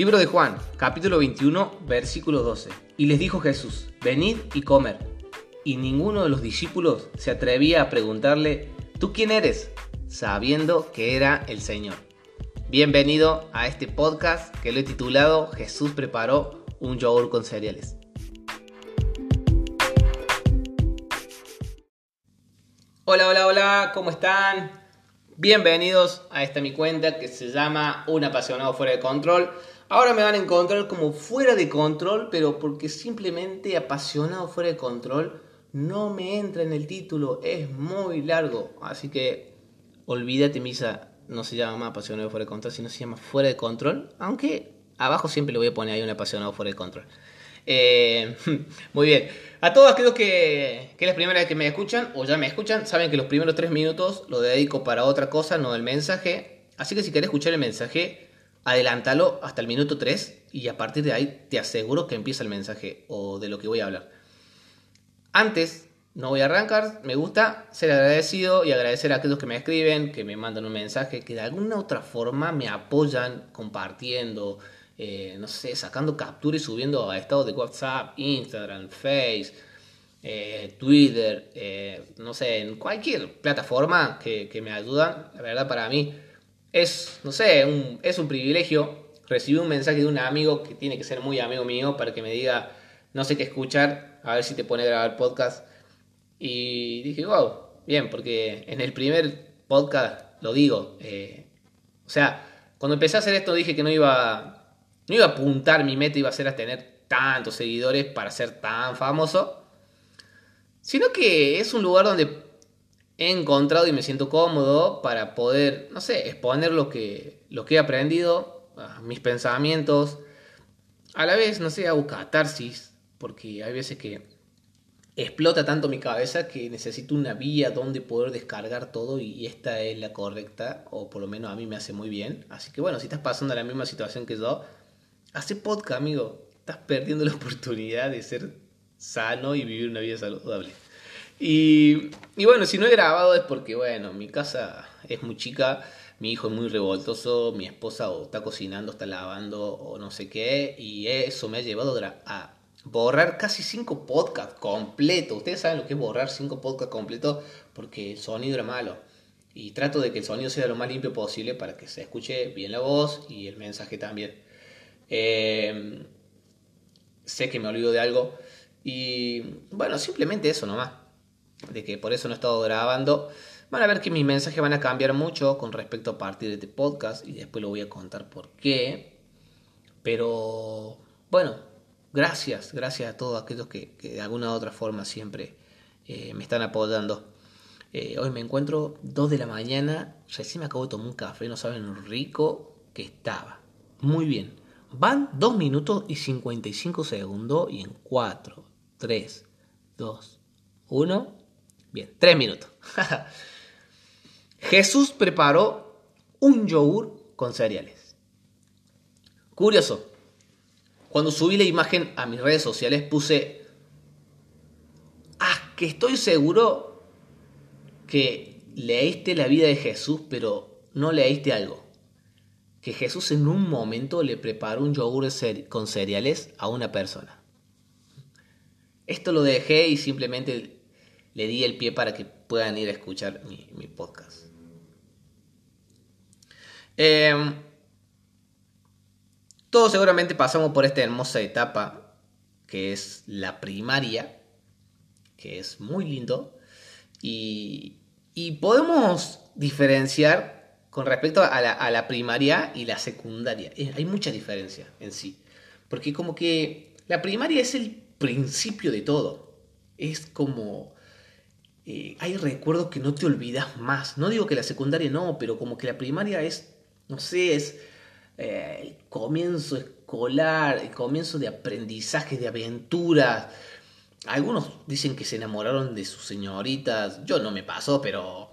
Libro de Juan, capítulo 21, versículo 12. Y les dijo Jesús, venid y comer. Y ninguno de los discípulos se atrevía a preguntarle, ¿tú quién eres? sabiendo que era el Señor. Bienvenido a este podcast que lo he titulado Jesús preparó un yogur con cereales. Hola, hola, hola, ¿cómo están? Bienvenidos a esta mi cuenta que se llama Un apasionado fuera de control. Ahora me van a encontrar como fuera de control, pero porque simplemente apasionado fuera de control no me entra en el título, es muy largo, así que olvídate misa, no se llama más apasionado fuera de control, sino se llama fuera de control, aunque abajo siempre le voy a poner ahí un apasionado fuera de control. Eh, muy bien. A todos aquellos que, que es la primera vez que me escuchan o ya me escuchan, saben que los primeros tres minutos lo dedico para otra cosa, no el mensaje. Así que si querés escuchar el mensaje, adelántalo hasta el minuto 3 y a partir de ahí te aseguro que empieza el mensaje o de lo que voy a hablar. Antes, no voy a arrancar, me gusta ser agradecido y agradecer a aquellos que me escriben, que me mandan un mensaje, que de alguna otra forma me apoyan compartiendo, eh, no sé, sacando captura y subiendo a estados de WhatsApp, Instagram, Face, eh, Twitter, eh, no sé, en cualquier plataforma que, me ayudan. La verdad para mí es, no sé, es un privilegio recibir un mensaje de un amigo que tiene que ser muy amigo mío para que me diga, no sé qué escuchar, a ver si te pone a grabar podcast. Y dije, wow, bien, porque en el primer podcast lo digo. o sea, cuando empecé a hacer esto dije que no iba no iba a apuntar, mi meta iba a ser a tener tantos seguidores para ser tan famoso, sino que es un lugar donde he encontrado y me siento cómodo para poder, no sé, exponer lo que, lo que he aprendido, mis pensamientos, a la vez, no sé, hago catarsis, porque hay veces que explota tanto mi cabeza que necesito una vía donde poder descargar todo y esta es la correcta, o por lo menos a mí me hace muy bien. Así que bueno, si estás pasando la misma situación que yo, Hace podcast, amigo. Estás perdiendo la oportunidad de ser sano y vivir una vida saludable. Y, bueno, si no he grabado es porque, bueno, mi casa es muy chica, mi hijo es muy revoltoso, mi esposa está cocinando, está lavando o no sé qué, y eso me ha llevado a borrar casi cinco podcasts completos. Ustedes saben lo que es borrar cinco podcasts completos porque el sonido era malo. Y trato de que el sonido sea lo más limpio posible para que se escuche bien la voz y el mensaje también. Eh, sé que me olvido de algo. Y bueno, simplemente eso nomás. De que por eso no he estado grabando. Van a ver que mis mensajes van a cambiar mucho con respecto a partir de este podcast. Y después lo voy a contar por qué. Pero bueno, gracias. Gracias a todos aquellos que, de alguna u otra forma siempre eh, me están apoyando. Eh, hoy me encuentro 2 de la mañana. Recién me acabo de tomar un café. No saben lo rico que estaba. Muy bien. Van 2 minutos y 55 segundos y en 4, 3, 2, 1. Bien, 3 minutos. Jesús preparó un yogur con cereales. Curioso. Cuando subí la imagen a mis redes sociales puse, ah, que estoy seguro que leíste la vida de Jesús, pero no leíste algo que Jesús en un momento le preparó un yogur con cereales a una persona. Esto lo dejé y simplemente le di el pie para que puedan ir a escuchar mi, podcast. Em, todos seguramente pasamos por esta hermosa etapa que es la primaria, que es muy lindo, y, podemos diferenciar con respecto a la, primaria y la secundaria. Hay mucha diferencia en sí. Porque como que la primaria es el principio de todo. Es como... Eh, hay recuerdos que no te olvidas más. No digo que la secundaria no, pero como que la primaria es, no sé, es eh, el comienzo escolar, el comienzo de aprendizaje, de aventuras. Algunos dicen que se enamoraron de sus señoritas. Yo no me pasó, pero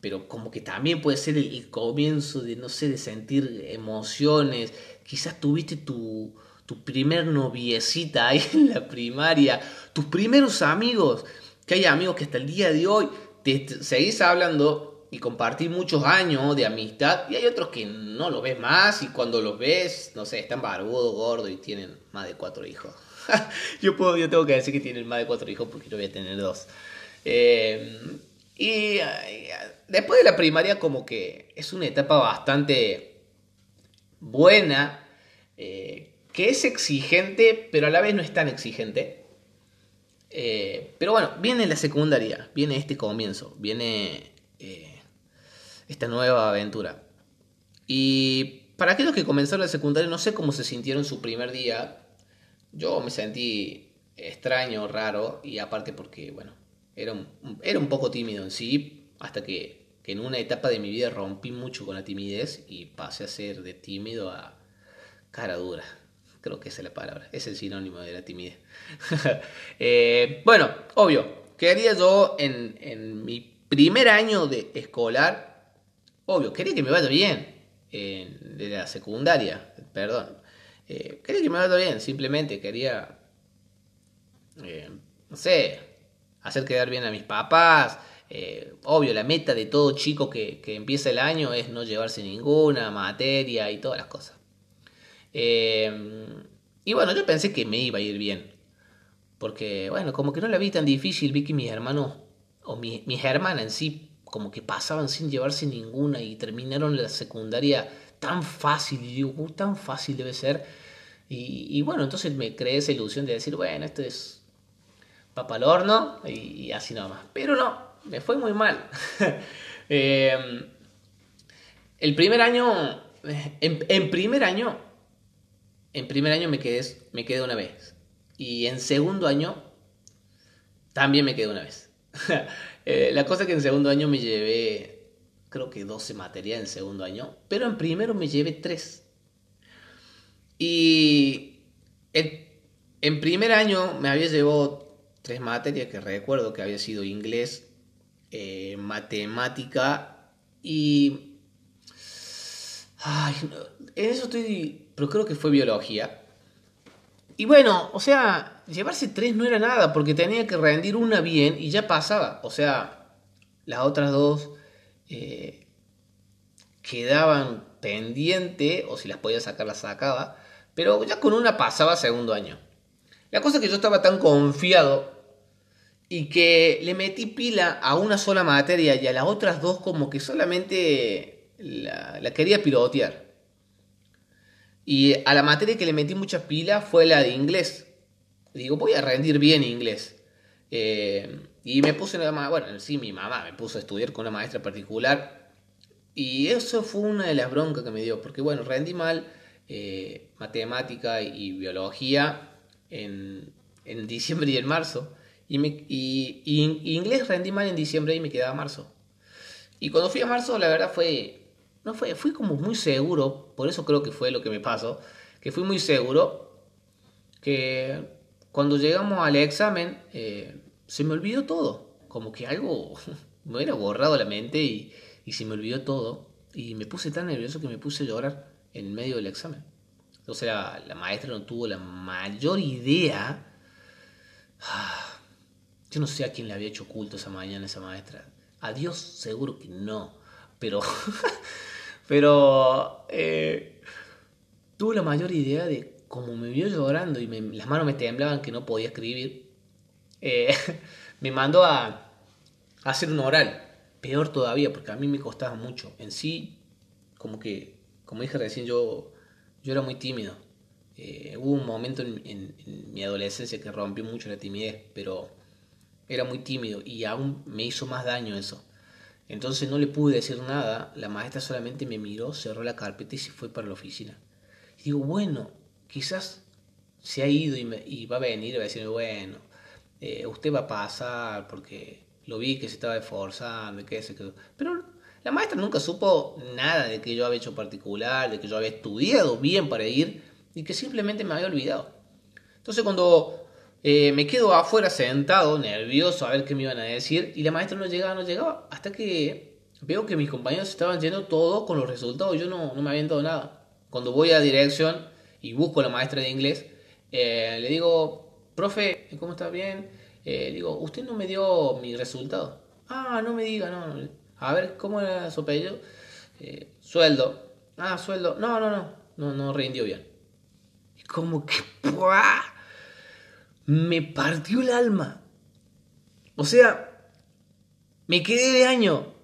pero como que también puede ser el, comienzo de, no sé, de sentir emociones. Quizás tuviste tu, tu primer noviecita ahí en la primaria, tus primeros amigos, que hay amigos que hasta el día de hoy seguís hablando y compartí muchos años de amistad y hay otros que no los ves más y cuando los ves, no sé, están barbudos, gordos y tienen más de cuatro hijos. yo, puedo, yo tengo que decir que tienen más de cuatro hijos porque yo voy a tener dos. Eh, y después de la primaria como que es una etapa bastante buena, eh, que es exigente, pero a la vez no es tan exigente. Eh, pero bueno, viene la secundaria, viene este comienzo, viene esta nueva aventura. Y para aquellos que comenzaron la secundaria, no sé cómo se sintieron su primer día. Yo me sentí extraño, raro, y aparte porque, bueno, era un, era un poco tímido en sí, hasta que, que, en una etapa de mi vida rompí mucho con la timidez y pasé a ser de tímido a cara dura. Creo que esa es la palabra, es el sinónimo de la timidez. Eh, bueno, obvio, ¿qué haría yo en, en mi primer año de escolar? Obvio, quería que me vaya bien de la secundaria, perdón. Eh, quería que me vaya bien, simplemente quería, eh, no sé, hacer quedar bien a mis papás. Obvio, la meta de todo chico que, empieza el año es no llevarse ninguna materia y todas las cosas. Y bueno, yo pensé que me iba a ir bien. Porque, bueno, como que no la vi tan difícil, vi que mis hermanos, o mis hermanas en sí, como que pasaban sin llevarse ninguna y terminaron la secundaria tan fácil. Y digo, tan fácil debe ser. Y, bueno, entonces me creé esa ilusión de decir, bueno, esto es papal horno y, así nada más. Pero no, me fue muy mal. Em, el primer año, en, primer año, en primer año me quedé, me quedé una vez. Y en segundo año, también me quedé una vez. Eh, la cosa que en segundo año me llevé, creo que 12 materias en segundo año, pero en primero me llevé 3. Y en, primer año me había llevado tres materias que recuerdo que había sido inglés, eh, matemática y... Ay, en eso estoy... Pero creo que fue biología. Y bueno, o sea, llevarse tres no era nada, porque tenía que rendir una bien y ya pasaba. O sea, las otras dos eh, quedaban pendiente, o si las podía sacar, las sacaba. Pero ya con una pasaba segundo año. La cosa es que yo estaba tan confiado y que le metí pila a una sola materia y a las otras dos como que solamente la, la quería pilotear. Y a la materia que le metí muchas pilas fue la de inglés. Digo, voy a rendir bien inglés. Eh, y me puse, bueno, sí, mi mamá me puso a estudiar con una maestra particular. Y eso fue una de las broncas que me dio, porque bueno, rendí mal eh, matemática y biología en, en, diciembre y en marzo. Y, inglés rendí mal en diciembre y me quedaba marzo. Y cuando fui a marzo, la verdad fue no fue, fui como muy seguro, por eso creo que fue lo que me pasó, que fui muy seguro que cuando llegamos al examen eh, se me olvidó todo, como que algo me era borrado la mente y, se me olvidó todo y me puse tan nervioso que me puse a llorar en medio del examen. Entonces la, la maestra no tuvo la mayor idea. Yo no sé a quién le había hecho culto esa mañana esa maestra. A Dios seguro que no. Pero Pero eh, tuve la mayor idea de cómo me vio llorando y las manos me temblaban que no podía escribir. Eh, me mandó a, hacer un oral. Peor todavía, porque a mí me costaba mucho. En sí, como que, como dije recién, yo, yo era muy tímido. Eh, hubo un momento en, en, mi adolescencia que rompió mucho la timidez, pero era muy tímido y aún me hizo más daño eso. Entonces no le pude decir nada, la maestra solamente me miró, cerró la carpeta y se fue para la oficina. Y digo, bueno, quizás se ha ido y, va a venir y va a decirme, bueno, eh, usted va a pasar porque lo vi que se estaba esforzando y que se quedó. Pero la maestra nunca supo nada de que yo había hecho particular, de que yo había estudiado bien para ir y que simplemente me había olvidado. Entonces cuando eh, me quedo afuera sentado, nervioso a ver qué me iban a decir. Y la maestra no llegaba, no llegaba. Hasta que veo que mis compañeros estaban yendo todo con los resultados. Yo no, no me habían dado nada. Cuando voy a dirección y busco a la maestra de inglés, eh, le digo, profe, ¿cómo está bien? Eh, digo, usted no me dio mi resultado. Ah, no me diga, no. A ver, ¿cómo era su apellido? Eh, sueldo. Ah, sueldo. No, no, no. No, no rindió bien. Y como que... ¡pua! Me partió el alma. O sea, me quedé de año.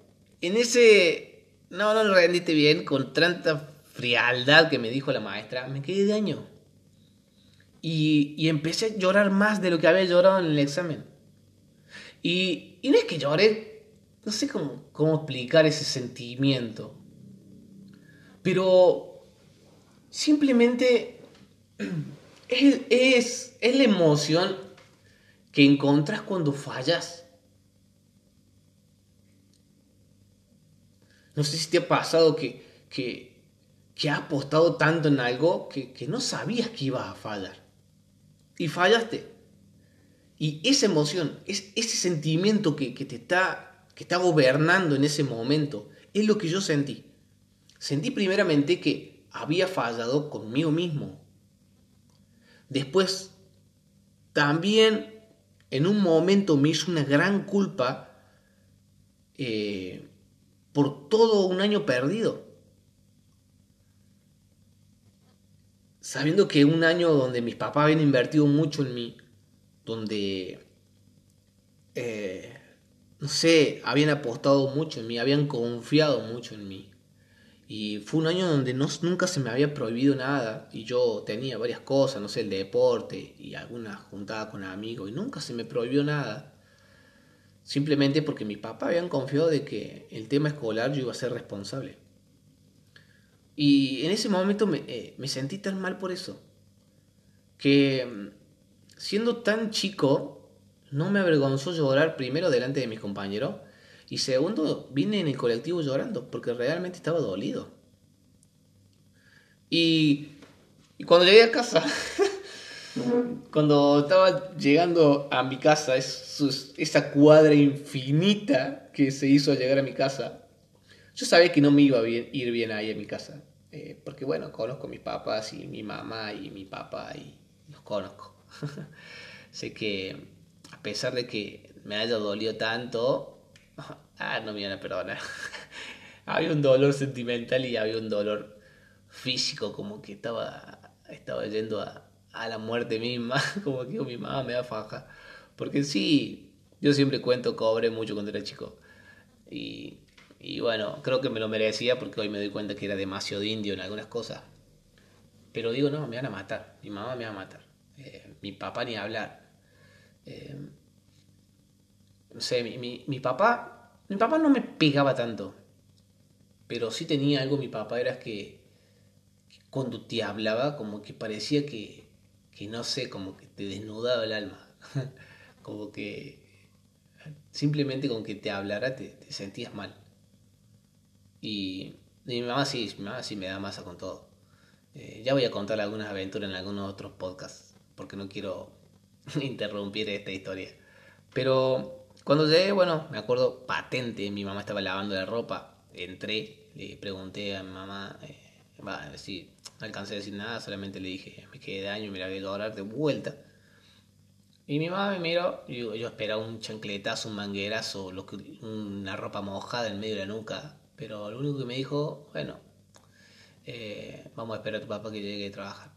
En ese... No, no lo rendiste bien con tanta frialdad que me dijo la maestra. Me quedé de año. Y, empecé a llorar más de lo que había llorado en el examen. Y, no es que lloré, no sé cómo explicar ese sentimiento. Pero simplemente es, es, es la emoción que encontras cuando fallas. No sé si te ha pasado que, que, que has apostado tanto en algo que, que no sabías que ibas a fallar. Y fallaste. Y esa emoción, es, ese sentimiento que, que te está, que está gobernando en ese momento, es lo que yo sentí. Sentí primeramente que había fallado conmigo mismo. Después, también en un momento me hizo una gran culpa eh, por todo un año perdido. Sabiendo que un año donde mis papás habían invertido mucho en mí, donde, eh, no sé, habían apostado mucho en mí, habían confiado mucho en mí. Y fue un año donde nunca se me había prohibido nada y yo tenía varias cosas, no sé, el deporte y algunas juntadas con amigos y nunca se me prohibió nada. Simplemente porque mis papás habían confiado de que el tema escolar yo iba a ser responsable. Y en ese momento me, eh, me sentí tan mal por eso. Que mm, siendo tan chico, no me avergonzó llorar primero delante de mis compañeros y segundo, vine en el colectivo llorando porque realmente estaba dolido. Y, cuando llegué a casa, cuando estaba llegando a mi casa, es, esa cuadra infinita que se hizo llegar a mi casa, yo sabía que no me iba a ir bien ahí a mi casa. Eh, porque bueno, conozco a mis papás y mi mamá y mi papá y los conozco. sé que a pesar de que me haya dolido tanto, ah, no me iban a perdonar. había un dolor sentimental y había un dolor físico, como que estaba, estaba yendo a, a la muerte misma, como que mi mamá me da faja. Porque sí, yo siempre cuento, cobré mucho cuando era chico. Y, y bueno, creo que me lo merecía porque hoy me doy cuenta que era demasiado indio en algunas cosas. Pero digo, no, me van a matar. Mi mamá me va a matar. Eh, mi papá ni hablar. Eh, no sé, mi, mi, papá mi papá no me pegaba tanto, pero sí tenía algo mi papá, era que, cuando te hablaba como que parecía que, que no sé, como que te desnudaba el alma, como que simplemente con que te hablara te, sentías mal. Y, mi mamá sí, mi mamá sí me da masa con todo. Eh, ya voy a contar algunas aventuras en algunos otros podcasts, porque no quiero interrumpir esta historia. Pero cuando llegué, bueno, me acuerdo patente, mi mamá estaba lavando la ropa, entré, le pregunté a mi mamá, eh, va, si no alcancé a decir nada, solamente le dije, me quedé de año y me la voy a llorar de vuelta. Y mi mamá me miró, y yo, yo esperaba un chancletazo, un manguerazo, lo que, una ropa mojada en medio de la nuca, pero lo único que me dijo, bueno, eh, vamos a esperar a tu papá que llegue a trabajar.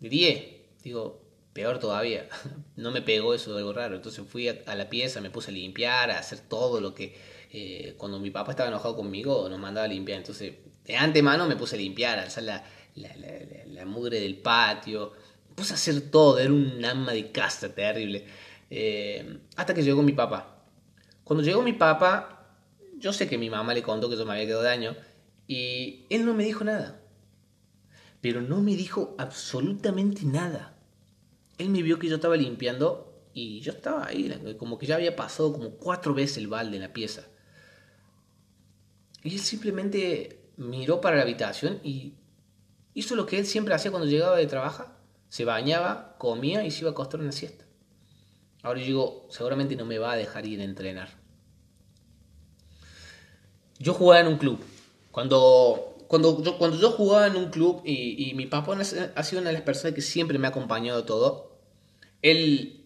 Diría, digo, peor todavía, no me pegó eso de algo raro. Entonces fui a, la pieza, me puse a limpiar, a hacer todo lo que eh, cuando mi papá estaba enojado conmigo nos mandaba a limpiar. Entonces de antemano me puse a limpiar, a alzar la, la, mugre del patio, me puse a hacer todo, era un alma de casa terrible. Eh, hasta que llegó mi papá. Cuando llegó mi papá, yo sé que mi mamá le contó que yo me había quedado de año y él no me dijo nada. Pero no me dijo absolutamente nada él me vio que yo estaba limpiando y yo estaba ahí, como que ya había pasado como cuatro veces el balde en la pieza. Y él simplemente miró para la habitación y hizo lo que él siempre hacía cuando llegaba de trabajar. Se bañaba, comía y se iba a acostar una siesta. Ahora yo digo, seguramente no me va a dejar ir a entrenar. Yo jugaba en un club. Cuando, cuando, yo, cuando yo jugaba en un club y, y mi papá ha sido una de las personas que siempre me ha acompañado todo, él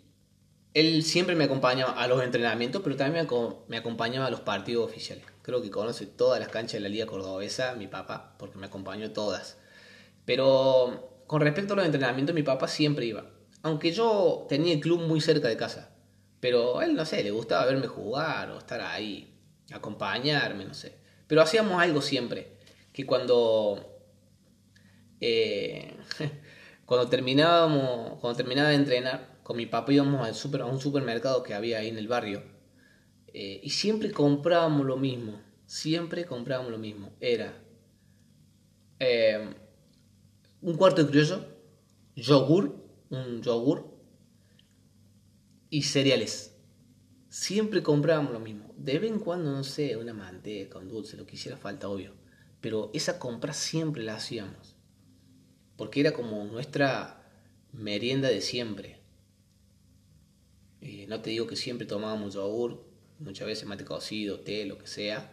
él siempre me acompañaba a los entrenamientos, pero también me acompañaba a los partidos oficiales. Creo que conoce todas las canchas de la Liga Cordobesa, mi papá, porque me acompañó todas. Pero con respecto a los entrenamientos, mi papá siempre iba. Aunque yo tenía el club muy cerca de casa. Pero él, no sé, le gustaba verme jugar o estar ahí, acompañarme, no sé. Pero hacíamos algo siempre. Que cuando. Eh, cuando terminábamos. Cuando terminaba de entrenar, con mi papá íbamos al super, a un supermercado que había ahí en el barrio. Eh, y siempre comprábamos lo mismo. Siempre comprábamos lo mismo. Era. Eh, un cuarto de criollo, yogur, un yogur y cereales. Siempre comprábamos lo mismo. De vez en cuando, no sé, una manteca, un dulce, lo que hiciera falta, obvio. Pero esa compra siempre la hacíamos. Porque era como nuestra merienda de siempre. Eh, no te digo que siempre tomábamos yogur, muchas veces mate cocido, té, lo que sea.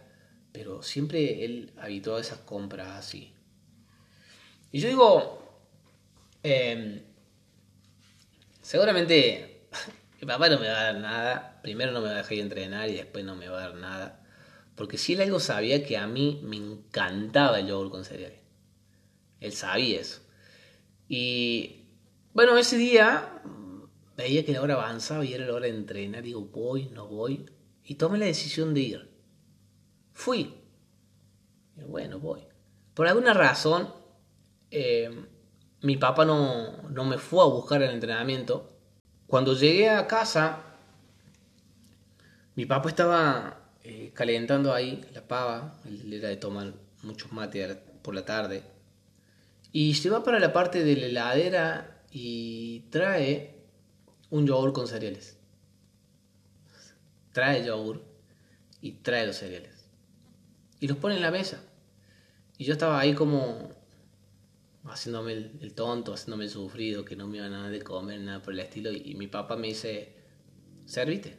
Pero siempre él habituaba esas compras así. Y yo digo, em, seguramente mi papá no me va a dar nada. Primero no me va a dejar entrenar y después no me va a dar nada. Porque si él algo sabía que a mí me encantaba el yogur con cereales. Él sabía eso. Y bueno, ese día veía que la hora avanzaba y era la hora de entrenar. Digo, voy, no voy. Y tomé la decisión de ir. Fui. Y bueno, voy. Por alguna razón, eh, mi papá no, me fue a buscar el entrenamiento. Cuando llegué a casa, mi papá estaba eh, calentando ahí la pava, él era de tomar muchos mates por la tarde, y se va para la parte de la heladera y trae un yogur con cereales. Trae yogur y trae los cereales. Y los pone en la mesa. Y yo estaba ahí como haciéndome el, tonto, haciéndome el sufrido, que no me iba nada de comer, nada por el estilo. Y, mi papá me dice, servite.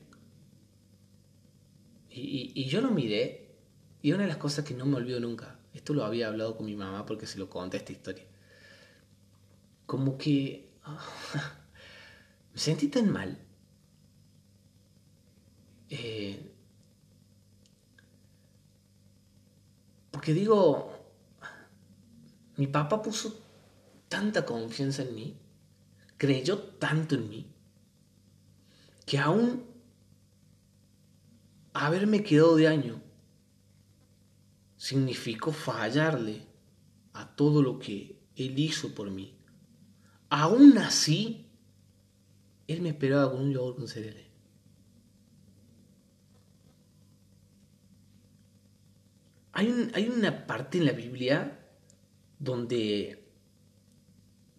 Y, yo lo miré, y una de las cosas que no me olvido nunca, esto lo había hablado con mi mamá porque se lo conté esta historia. Como que me sentí tan mal. Eh, porque digo, mi papá puso tanta confianza en mí, creyó tanto en mí, que aún haberme quedado de año significó fallarle a todo lo que él hizo por mí. Aún así, él me esperaba con un yogur con. Hay, hay una parte en la Biblia donde,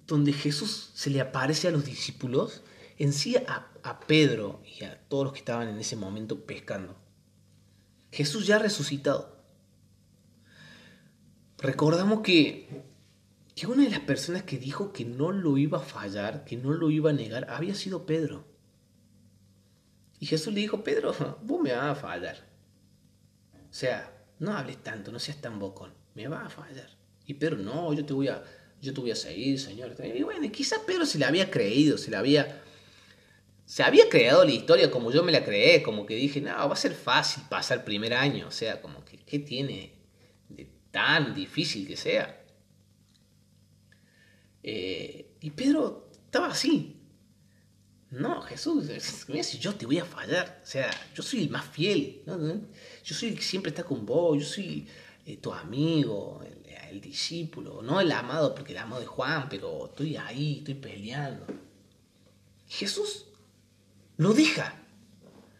donde Jesús se le aparece a los discípulos, en sí a, a Pedro y a todos los que estaban en ese momento pescando. Jesús ya resucitado. Recordamos que, que una de las personas que dijo que no lo iba a fallar, que no lo iba a negar, había sido Pedro. Y Jesús le dijo, Pedro, vos me vas a fallar. O sea, no hables tanto, no seas tan bocón, me vas a fallar. Y Pedro, no, yo te voy a, yo te voy a seguir, Señor. Y bueno, quizás Pedro se le había creído, se le había... Se había creado la historia como yo me la creé, como que dije, no, va a ser fácil pasar el primer año, o sea, como que, ¿qué tiene de tan difícil que sea? Eh, y Pedro estaba así. No, Jesús, yo te voy a fallar, o sea, yo soy el más fiel, yo soy el que siempre está con vos, yo soy eh, tu amigo, el discípulo, no el amado porque el amado de Juan, pero estoy ahí, estoy peleando. Jesús lo deja,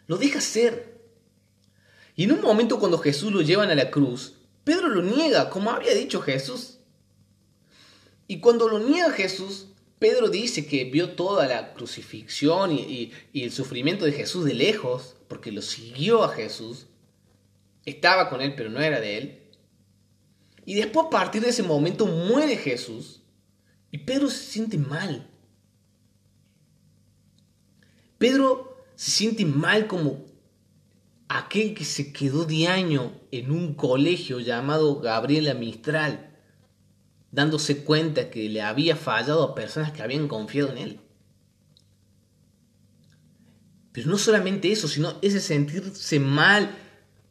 lo deja ser. Y en un momento cuando Jesús lo llevan a la cruz, Pedro lo niega, como había dicho Jesús. Y cuando lo niega Jesús, Pedro dice que vio toda la crucifixión y, y el sufrimiento de Jesús de lejos, porque lo siguió a Jesús. Estaba con él, pero no era de él. Y después a partir de ese momento muere Jesús y Pedro se siente mal. Pedro se siente mal como aquel que se quedó de año en un colegio llamado Gabriela Mistral, dándose cuenta que le había fallado a personas que habían confiado en él. Pero no solamente eso, sino ese sentirse mal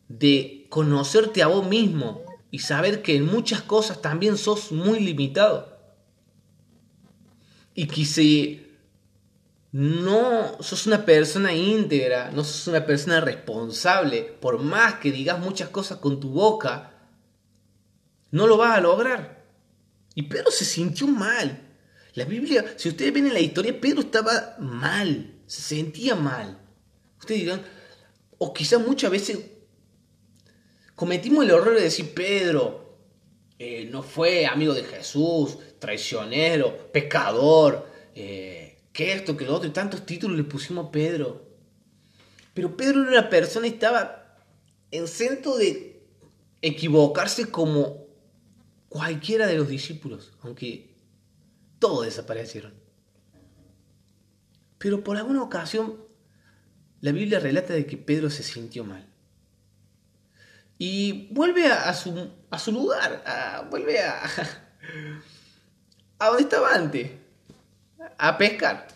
de conocerte a vos mismo y saber que en muchas cosas también sos muy limitado. Y que si no sos una persona íntegra, no sos una persona responsable, por más que digas muchas cosas con tu boca, no lo vas a lograr. Y Pedro se sintió mal. La Biblia, si ustedes ven en la historia, Pedro estaba mal, se sentía mal. Ustedes dirán, o quizás muchas veces cometimos el error de decir, Pedro eh, no fue amigo de Jesús, traicionero, pecador, eh, que esto, que lo otro, y tantos títulos le pusimos a Pedro. Pero Pedro era una persona y estaba en centro de equivocarse como cualquiera de los discípulos, aunque todos desaparecieron. Pero por alguna ocasión la Biblia relata de que Pedro se sintió mal. Y vuelve a, su, a su, lugar, vuelve a, a donde estaba antes, a pescar.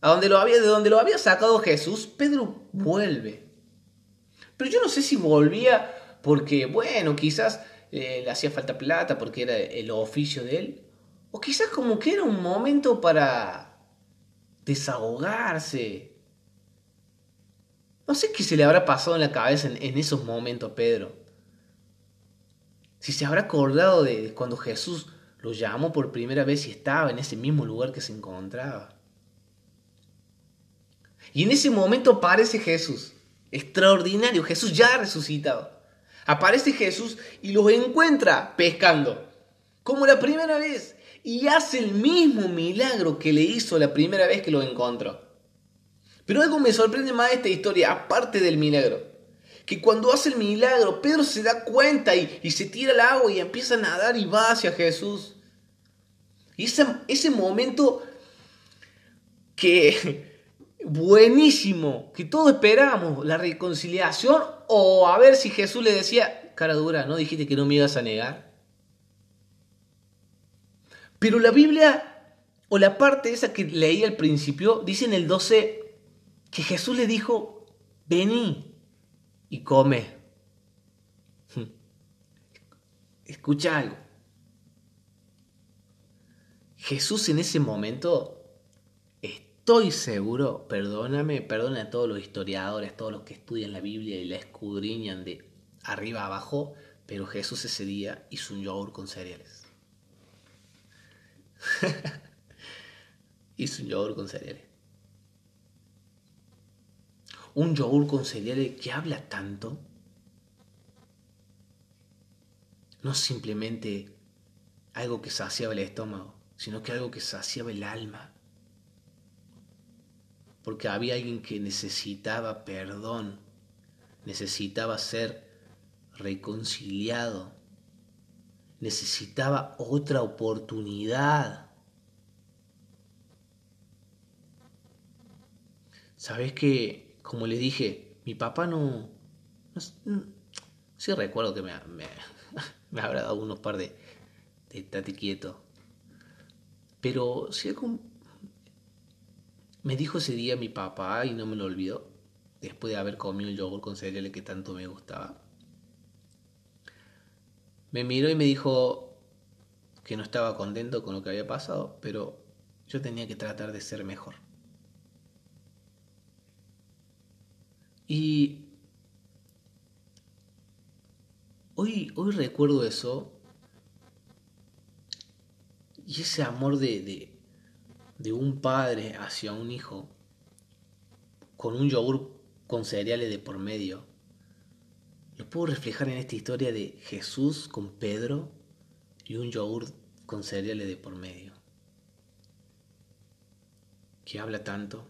A donde lo había, de donde lo había sacado Jesús, Pedro vuelve. Pero yo no sé si volvía porque, bueno, quizás eh, le hacía falta plata porque era el oficio de él. O quizás como que era un momento para desahogarse. No sé qué se le habrá pasado en la cabeza en, esos momentos Pedro. Si se habrá acordado de cuando Jesús lo llamó por primera vez y estaba en ese mismo lugar que se encontraba. Y en ese momento aparece Jesús. Extraordinario, Jesús ya resucitado. Aparece Jesús y los encuentra pescando. Como la primera vez y hace el mismo milagro que le hizo la primera vez que lo encontró. Pero algo me sorprende más de esta historia, aparte del milagro. Que cuando hace el milagro, Pedro se da cuenta y, se tira al agua y empieza a nadar y va hacia Jesús. Y ese, ese momento que buenísimo, que todos esperábamos, la reconciliación, o a ver si Jesús le decía, cara dura, ¿no dijiste que no me ibas a negar? Pero la Biblia, o la parte esa que leí al principio, dice en el 12 que Jesús le dijo, vení y come. Escucha algo. Jesús en ese momento, estoy seguro, perdóname, perdona a todos los historiadores, todos los que estudian la Biblia y la escudriñan de arriba a abajo, pero Jesús ese día hizo un yogur con cereales. Hice un yogur con cereales. Un yogur con cereales que habla tanto. No simplemente algo que saciaba el estómago, sino que algo que saciaba el alma. Porque había alguien que necesitaba perdón, necesitaba ser reconciliado necesitaba otra oportunidad. Sabes que, como le dije, mi papá no... sí recuerdo que me, habrá dado unos par de, de quieto. Pero si me dijo ese día mi papá y no me lo olvidó, después de haber comido el yogur con cereales que tanto me gustaba me miró y me dijo que no estaba contento con lo que había pasado, pero yo tenía que tratar de ser mejor. Y hoy, hoy recuerdo eso y ese amor de, de, de un padre hacia un hijo con un yogur con cereales de por medio lo puedo reflejar en esta historia de Jesús con Pedro y un yogur con cereales de por medio. Que habla tanto.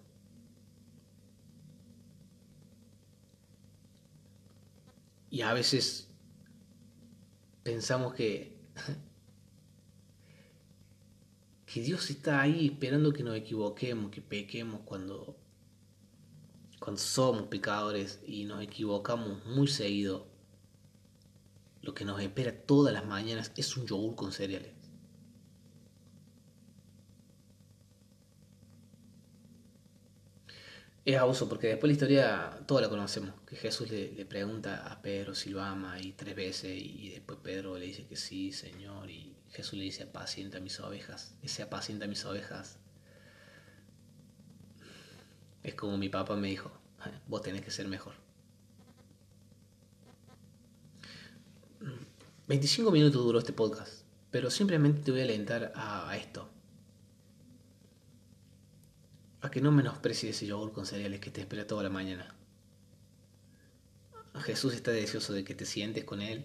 Y a veces pensamos que, que Dios está ahí esperando que nos equivoquemos, que pequemos cuando cuando somos pecadores y nos equivocamos muy seguido, lo que nos espera todas las mañanas es un yogur con cereales. Es abuso, porque después la historia toda la conocemos. Que Jesús le, pregunta a Pedro si lo ama y tres veces y después Pedro le dice que sí, Señor. Y Jesús le dice, apacienta mis ovejas. Ese apacienta mis ovejas. Es como mi papá me dijo, vos tenés que ser mejor. 25 minutos duró este podcast, pero simplemente te voy a alentar a esto a que no menosprecies ese yogur con cereales que te espera toda la mañana. Jesús está deseoso de que te sientes con Él,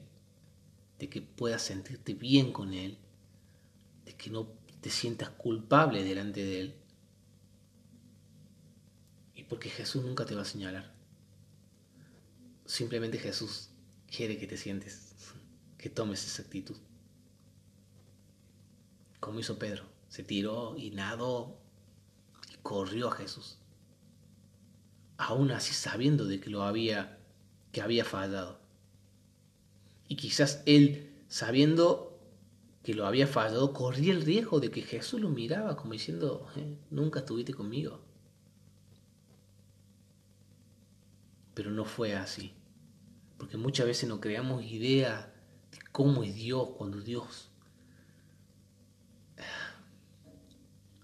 de que puedas sentirte bien con Él, de que no te sientas culpable delante de Él. Y porque Jesús nunca te va a señalar. Simplemente Jesús quiere que te sientes, que tomes esa actitud. Como hizo Pedro, se tiró y nadó corrió a Jesús. Aún así sabiendo de que lo había que había fallado. Y quizás él sabiendo que lo había fallado corría el riesgo de que Jesús lo miraba como diciendo, eh, nunca estuviste conmigo. Pero no fue así. Porque muchas veces no creamos idea de cómo es Dios cuando Dios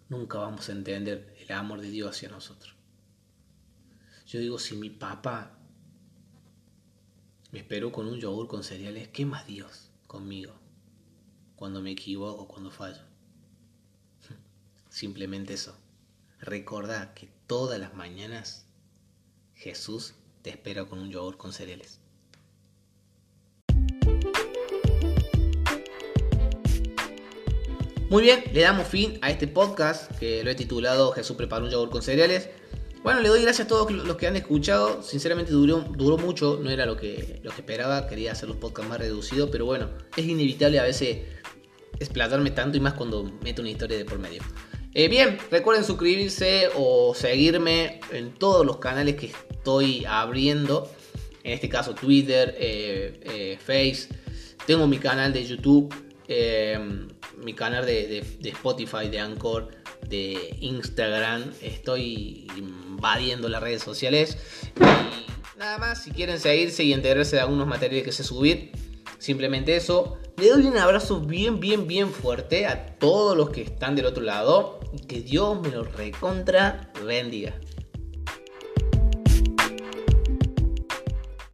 nunca vamos a entender el amor de Dios hacia nosotros. Yo digo, si mi papá me esperó con un yogur con cereales, ¿qué más Dios conmigo? Cuando me equivoco, cuando fallo. Simplemente eso. Recordá que todas las mañanas Jesús te espera con un yogur con cereales. Muy bien, le damos fin a este podcast que lo he titulado Jesús preparó un yogur con cereales. Bueno, le doy gracias a todos los que han escuchado. Sinceramente duró, mucho, no era lo que, lo que esperaba. Quería hacer los podcasts más reducidos, pero bueno, es inevitable a veces explotarme tanto y más cuando meto una historia de por medio. Eh, bien, recuerden suscribirse o seguirme en todos los canales que estoy abriendo. En este caso Twitter, eh, eh, Face. Tengo mi canal de YouTube mi canal de, Spotify, de Anchor, de Instagram. Estoy invadiendo las redes sociales. Y nada más, si quieren seguirse y enterarse de algunos materiales que sé subir, simplemente eso. Le doy un abrazo bien, bien, bien fuerte a todos los que están del otro lado. Y que Dios me lo recontra bendiga.